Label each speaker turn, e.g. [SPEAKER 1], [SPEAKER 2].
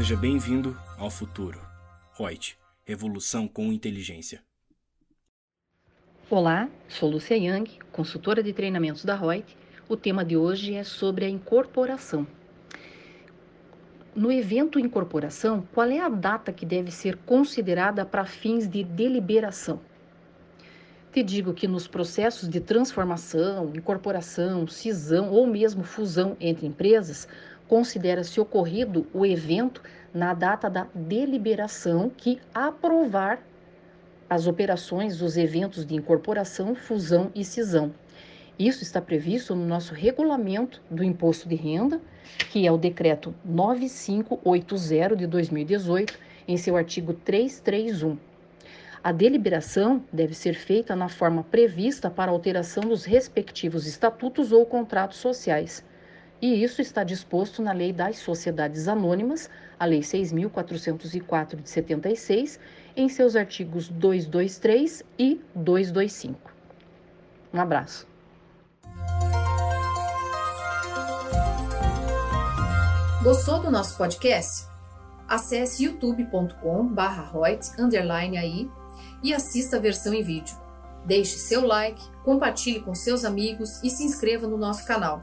[SPEAKER 1] Seja bem-vindo ao futuro. Reut, revolução com inteligência.
[SPEAKER 2] Olá, sou Lúcia Yang, consultora de treinamentos da Reut. O tema de hoje é sobre a incorporação. No evento incorporação, qual é a data que deve ser considerada para fins de deliberação? Te digo que nos processos de transformação, incorporação, cisão ou mesmo fusão entre empresas, considera-se ocorrido o evento na data da deliberação que aprovar as operações dos eventos de incorporação, fusão e cisão. Isso está previsto no nosso regulamento do imposto de renda, que é o decreto 9580 de 2018, em seu artigo 331. A deliberação deve ser feita na forma prevista para alteração dos respectivos estatutos ou contratos sociais e isso está disposto na Lei das Sociedades Anônimas, a Lei 6.404 de 76, em seus artigos 223 e 225. Um abraço.
[SPEAKER 3] Gostou do nosso podcast? Acesse youtube.com/royt_aí e assista a versão em vídeo. Deixe seu like, compartilhe com seus amigos e se inscreva no nosso canal.